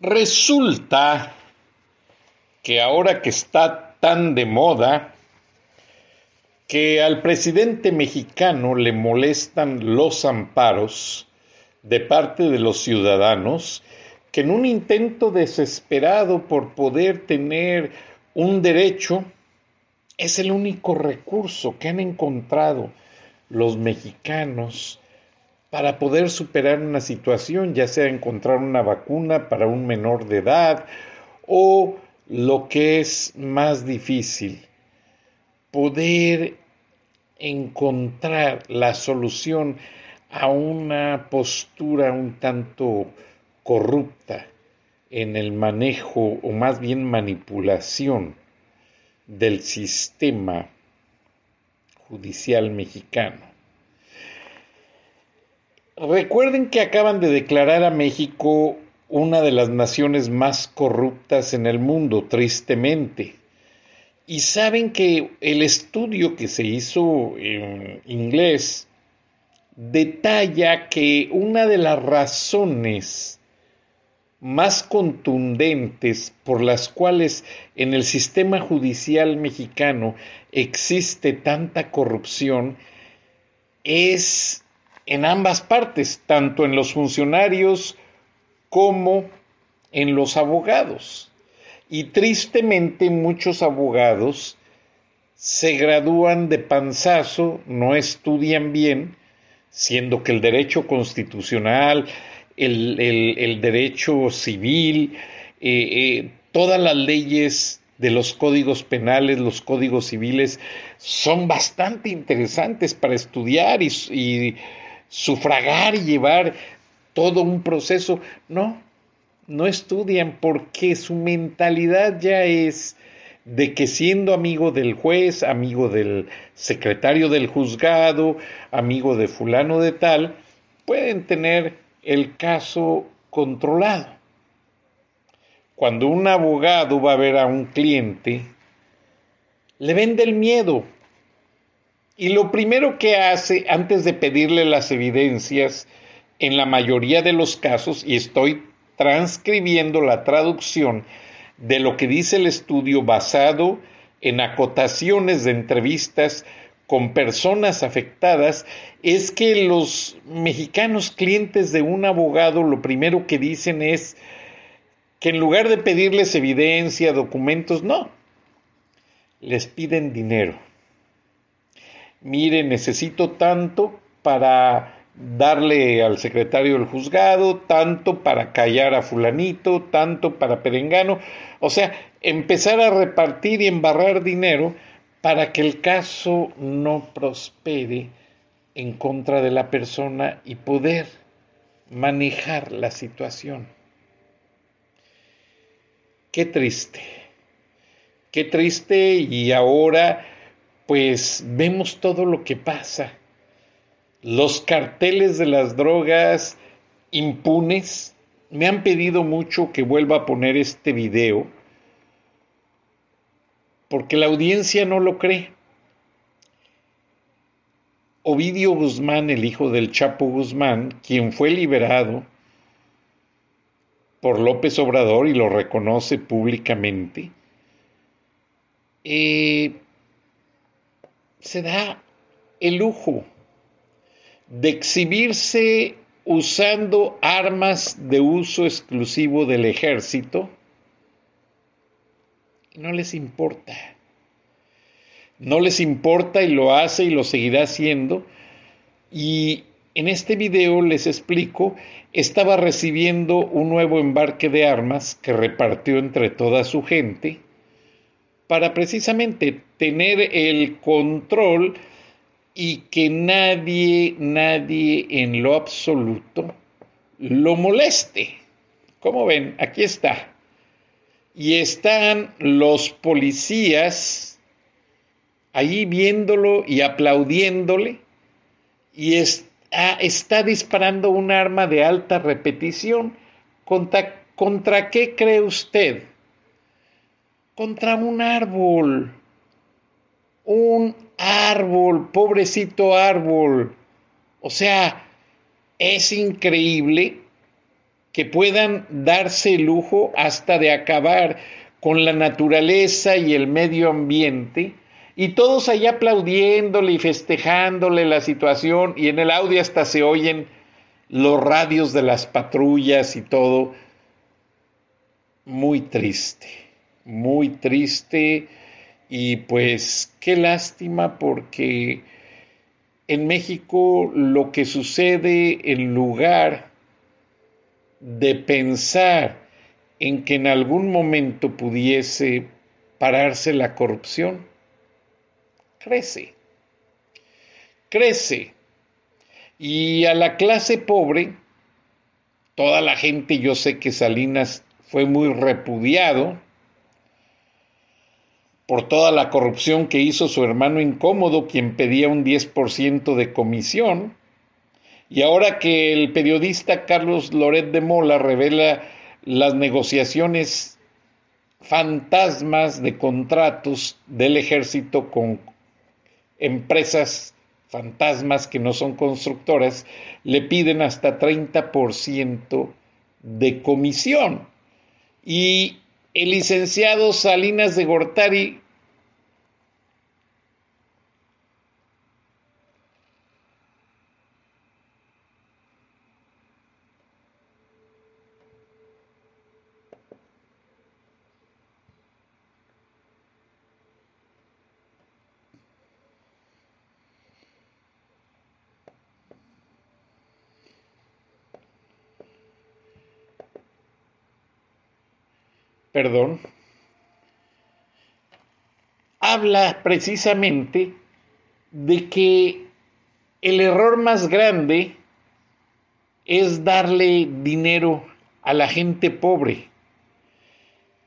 Resulta que ahora que está tan de moda, que al presidente mexicano le molestan los amparos de parte de los ciudadanos, que en un intento desesperado por poder tener un derecho, es el único recurso que han encontrado los mexicanos para poder superar una situación, ya sea encontrar una vacuna para un menor de edad o lo que es más difícil, poder encontrar la solución a una postura un tanto corrupta en el manejo o más bien manipulación del sistema judicial mexicano. Recuerden que acaban de declarar a México una de las naciones más corruptas en el mundo, tristemente. Y saben que el estudio que se hizo en inglés detalla que una de las razones más contundentes por las cuales en el sistema judicial mexicano existe tanta corrupción es en ambas partes, tanto en los funcionarios como en los abogados. Y tristemente muchos abogados se gradúan de panzazo, no estudian bien, siendo que el derecho constitucional, el, derecho civil, eh, eh, todas las leyes de los códigos penales, los códigos civiles, son bastante interesantes para estudiar y sufragar y llevar todo un proceso. No, no estudian porque su mentalidad ya es de que siendo amigo del juez, amigo del secretario del juzgado, amigo de fulano de tal, pueden tener el caso controlado. Cuando un abogado va a ver a un cliente, le vende el miedo, y lo primero que hace antes de pedirle las evidencias, en la mayoría de los casos, y estoy transcribiendo la traducción de lo que dice el estudio basado en acotaciones de entrevistas con personas afectadas, es que los mexicanos clientes de un abogado lo primero que dicen es que en lugar de pedirles evidencia, documentos, no, les piden dinero mire, necesito tanto para darle al secretario del juzgado, tanto para callar a fulanito, tanto para perengano, o sea, empezar a repartir y embarrar dinero para que el caso no prospere en contra de la persona y poder manejar la situación. Qué triste, qué triste y ahora pues vemos todo lo que pasa. Los carteles de las drogas impunes. Me han pedido mucho que vuelva a poner este video porque la audiencia no lo cree. Ovidio Guzmán, el hijo del Chapo Guzmán, quien fue liberado por López Obrador y lo reconoce públicamente, eh, se da el lujo de exhibirse usando armas de uso exclusivo del ejército no les importa. No les importa y lo hace y lo seguirá haciendo. Y en este video les explico, estaba recibiendo un nuevo embarque de armas que repartió entre toda su gente para precisamente tener el control y que nadie, nadie en lo absoluto lo moleste. Como ven, aquí está. Y están los policías ahí viéndolo y aplaudiéndole y está, disparando un arma de alta repetición. ¿Contra, ¿Contra qué cree usted? Contra un árbol. Un árbol, pobrecito árbol. O sea, es increíble que puedan darse el lujo hasta de acabar con la naturaleza y el medio ambiente, y todos allá aplaudiéndole y festejándole la situación, y en el audio hasta se oyen los radios de las patrullas y todo. Muy triste, muy triste, y pues qué lástima porque en México lo que sucede en lugar de pensar en que en algún momento pudiese pararse la corrupción, crece, crece. Y a la clase pobre, toda la gente, yo sé que Salinas fue muy repudiado, por toda la corrupción que hizo su hermano incómodo, quien pedía un 10% de comisión. Y ahora que el periodista Carlos Loret de Mola revela las negociaciones fantasmas de contratos del ejército con empresas fantasmas que no son constructoras, le piden hasta 30% de comisión. Y el licenciado Salinas de Gortari perdón, habla precisamente de que el error más grande es darle dinero a la gente pobre.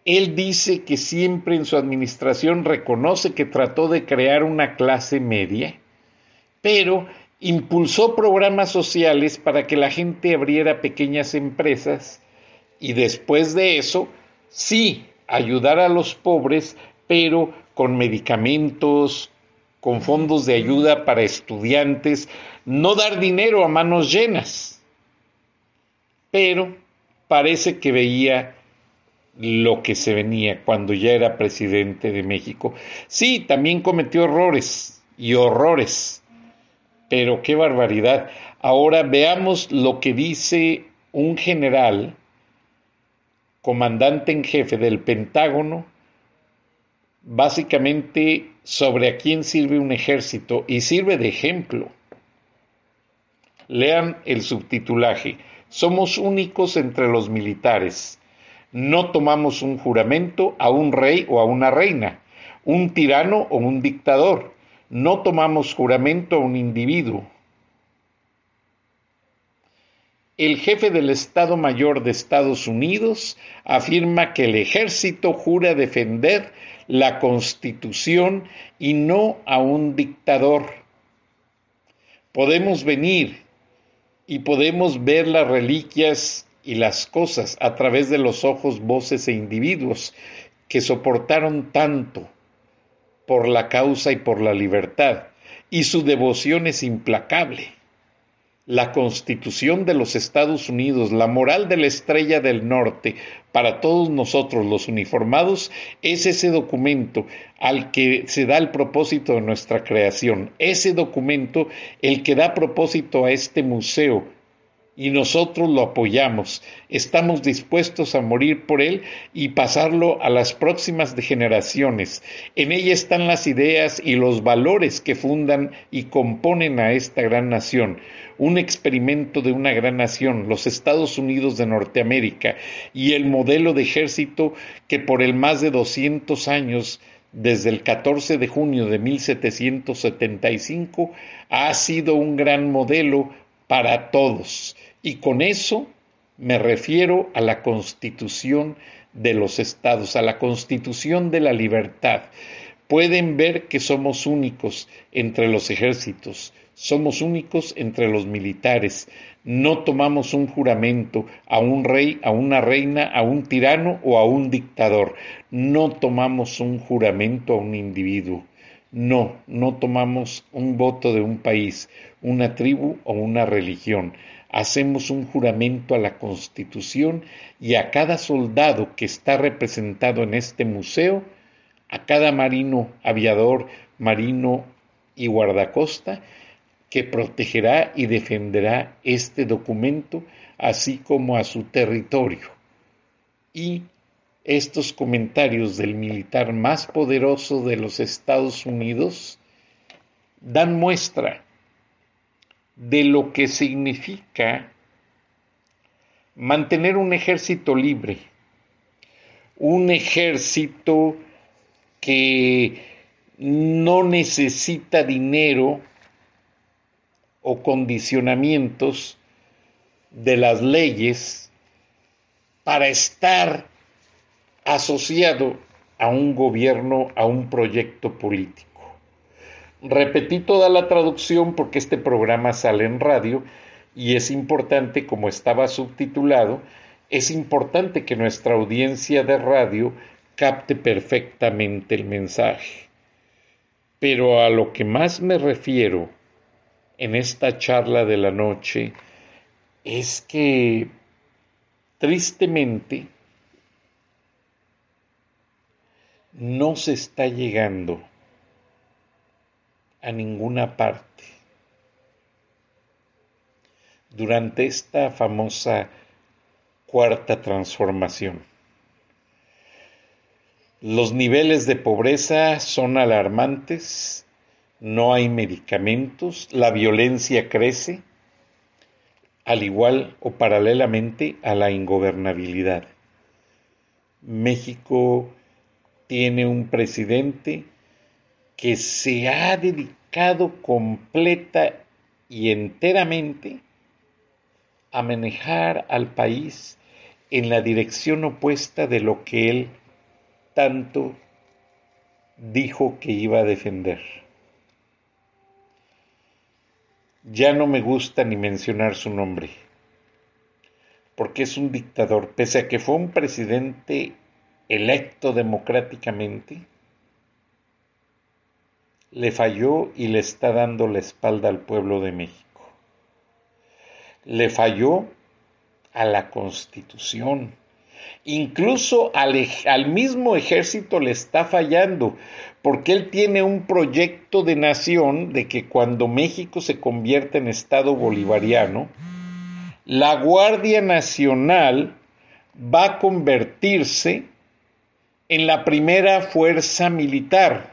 Él dice que siempre en su administración reconoce que trató de crear una clase media, pero impulsó programas sociales para que la gente abriera pequeñas empresas y después de eso sí ayudar a los pobres, pero con medicamentos, con fondos de ayuda para estudiantes, no dar dinero a manos llenas. Pero parece que veía lo que se venía cuando ya era presidente de México. Sí, también cometió errores y horrores, pero qué barbaridad. Ahora veamos lo que dice un general comandante en jefe del Pentágono, básicamente sobre a quién sirve un ejército y sirve de ejemplo. Lean el subtitulaje. Somos únicos entre los militares. No tomamos un juramento a un rey o a una reina, un tirano o un dictador. No tomamos juramento a un individuo, el jefe del Estado Mayor de Estados Unidos afirma que el ejército jura defender la Constitución y no a un dictador. Podemos venir y podemos ver las reliquias y las cosas a través de los ojos, voces e individuos que soportaron tanto por la causa y por la libertad, y su devoción es implacable la Constitución de los Estados Unidos, la moral de la estrella del norte, para todos nosotros los uniformados, es ese documento al que se da el propósito de nuestra creación, ese documento el que da propósito a este museo y nosotros lo apoyamos. Estamos dispuestos a morir por él y pasarlo a las próximas generaciones. En ella están las ideas y los valores que fundan y componen a esta gran nación. Un experimento de una gran nación, los Estados Unidos de Norteamérica, y el modelo de ejército que por el más de 200 años desde el 14 de junio de 1775 ha sido un gran modelo para todos. Y con eso me refiero a la constitución de los estados, a la constitución de la libertad. Pueden ver que somos únicos entre los ejércitos, somos únicos entre los militares. No tomamos un juramento a un rey, a una reina, a un tirano o a un dictador. No tomamos un juramento a un individuo. No, no tomamos un voto de un país, una tribu o una religión. Hacemos un juramento a la Constitución y a cada soldado que está representado en este museo, a cada marino, aviador, marino y guardacosta, que protegerá y defenderá este documento, así como a su territorio. Y estos comentarios del militar más poderoso de los Estados Unidos dan muestra de lo que significa mantener un ejército libre, un ejército que no necesita dinero o condicionamientos de las leyes para estar asociado a un gobierno, a un proyecto político. Repetí toda la traducción porque este programa sale en radio y es importante, como estaba subtitulado, es importante que nuestra audiencia de radio capte perfectamente el mensaje. Pero a lo que más me refiero en esta charla de la noche es que, tristemente, no se está llegando a ninguna parte. Durante esta famosa cuarta transformación. Los niveles de pobreza son alarmantes, no hay medicamentos, la violencia crece, al igual o paralelamente a la ingobernabilidad. México tiene un presidente que se ha dedicado completa y enteramente a manejar al país en la dirección opuesta de lo que él tanto dijo que iba a defender. Ya no me gusta ni mencionar su nombre, porque es un dictador, pese a que fue un presidente electo democráticamente, le falló y le está dando la espalda al pueblo de México. Le falló a la constitución. Incluso al, al, mismo ejército le está fallando, porque él tiene un proyecto de nación de que cuando México se convierta en Estado bolivariano, la Guardia Nacional va a convertirse en la primera fuerza militar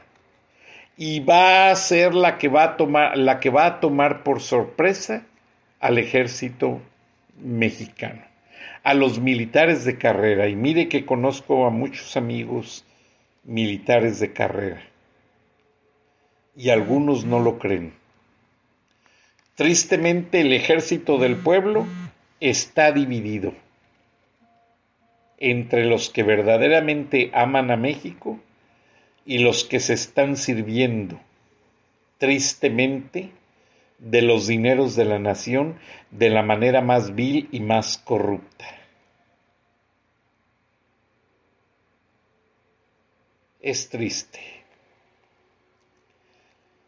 y va a ser la que va a tomar, la que va a tomar por sorpresa al ejército mexicano, a los militares de carrera. Y mire que conozco a muchos amigos militares de carrera y algunos no lo creen. Tristemente el ejército del pueblo está dividido entre los que verdaderamente aman a México y los que se están sirviendo tristemente de los dineros de la nación de la manera más vil y más corrupta. Es triste,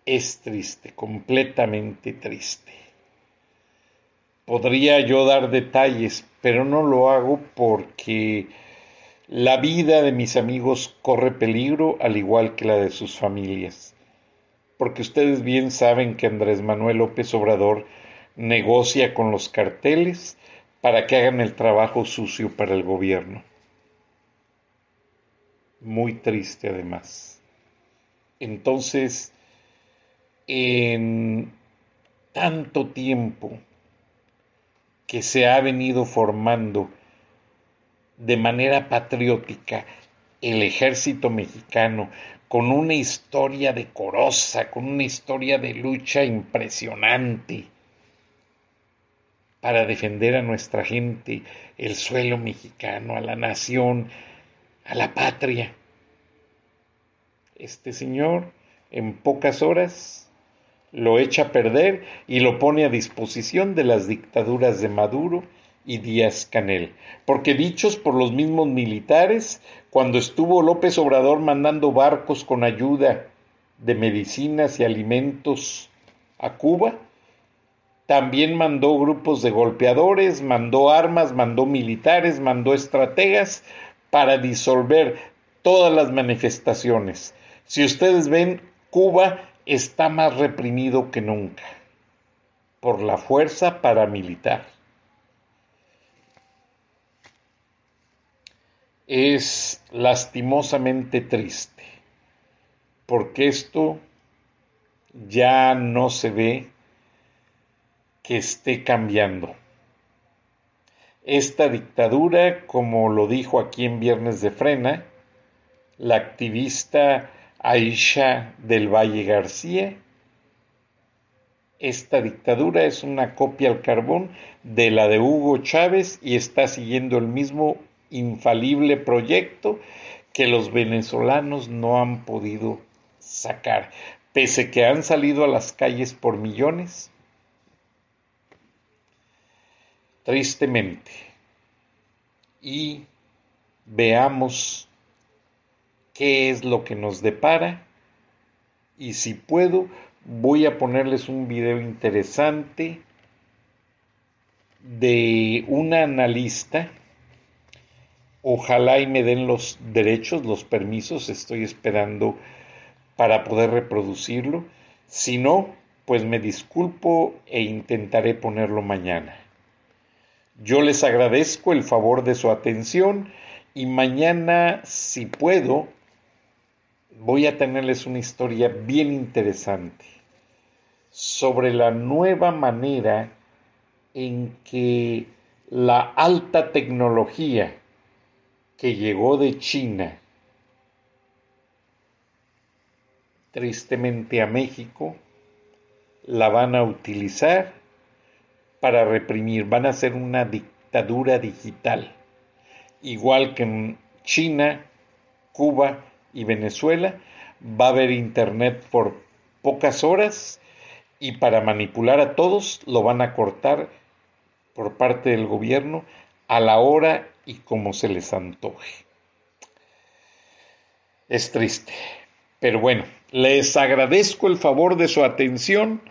es triste, completamente triste. Podría yo dar detalles, pero no lo hago porque la vida de mis amigos corre peligro al igual que la de sus familias. Porque ustedes bien saben que Andrés Manuel López Obrador negocia con los carteles para que hagan el trabajo sucio para el gobierno. Muy triste además. Entonces, en tanto tiempo que se ha venido formando de manera patriótica el ejército mexicano, con una historia decorosa, con una historia de lucha impresionante para defender a nuestra gente, el suelo mexicano, a la nación, a la patria. Este señor en pocas horas lo echa a perder y lo pone a disposición de las dictaduras de Maduro y Díaz Canel, porque dichos por los mismos militares, cuando estuvo López Obrador mandando barcos con ayuda de medicinas y alimentos a Cuba, también mandó grupos de golpeadores, mandó armas, mandó militares, mandó estrategas para disolver todas las manifestaciones. Si ustedes ven, Cuba está más reprimido que nunca por la fuerza paramilitar. es lastimosamente triste, porque esto ya no se ve que esté cambiando. Esta dictadura, como lo dijo aquí en Viernes de Frena, la activista Aisha del Valle García, esta dictadura es una copia al carbón de la de Hugo Chávez y está siguiendo el mismo infalible proyecto que los venezolanos no han podido sacar, pese que han salido a las calles por millones. Tristemente. Y veamos qué es lo que nos depara. Y si puedo, voy a ponerles un video interesante de una analista Ojalá y me den los derechos, los permisos, estoy esperando para poder reproducirlo. Si no, pues me disculpo e intentaré ponerlo mañana. Yo les agradezco el favor de su atención y mañana, si puedo, voy a tenerles una historia bien interesante sobre la nueva manera en que la alta tecnología que llegó de China tristemente a México, la van a utilizar para reprimir, van a ser una dictadura digital, igual que en China, Cuba y Venezuela, va a haber internet por pocas horas y para manipular a todos lo van a cortar por parte del gobierno a la hora y como se les antoje. Es triste, pero bueno, les agradezco el favor de su atención.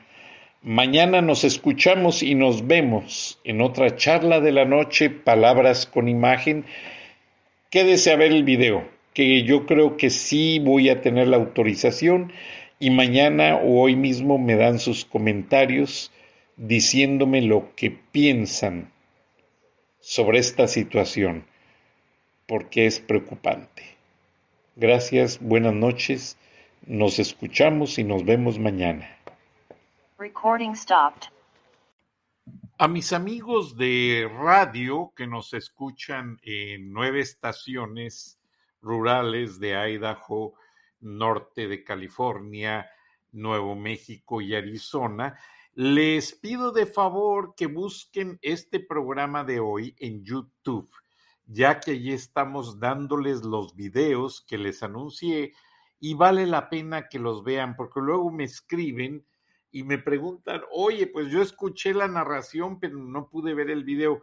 Mañana nos escuchamos y nos vemos en otra charla de la noche, Palabras con Imagen. Quédese a ver el video, que yo creo que sí voy a tener la autorización y mañana o hoy mismo me dan sus comentarios diciéndome lo que piensan sobre esta situación, porque es preocupante. Gracias, buenas noches, nos escuchamos y nos vemos mañana. Recording stopped. A mis amigos de radio que nos escuchan en nueve estaciones rurales de Idaho, norte de California, Nuevo México y Arizona, les pido de favor que busquen este programa de hoy en YouTube, ya que allí estamos dándoles los videos que les anuncié y vale la pena que los vean porque luego me escriben y me preguntan, oye, pues yo escuché la narración pero no pude ver el video.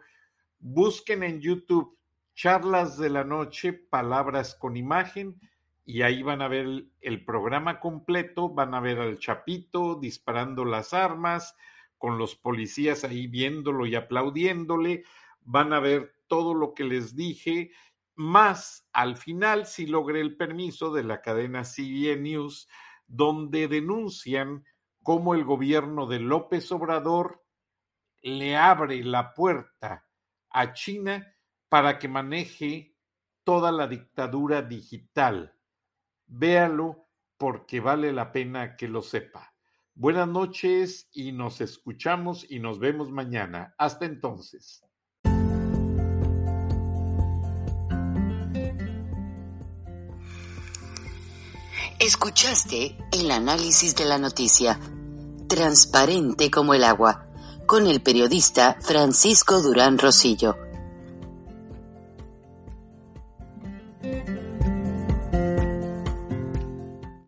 Busquen en YouTube charlas de la noche, palabras con imagen y ahí van a ver el, programa completo, van a ver al Chapito disparando las armas, con los policías ahí viéndolo y aplaudiéndole, van a ver todo lo que les dije, más al final si logré el permiso de la cadena CBN News, donde denuncian cómo el gobierno de López Obrador le abre la puerta a China para que maneje toda la dictadura digital. Véalo porque vale la pena que lo sepa. Buenas noches y nos escuchamos y nos vemos mañana. Hasta entonces. Escuchaste el análisis de la noticia, transparente como el agua, con el periodista Francisco Durán Rosillo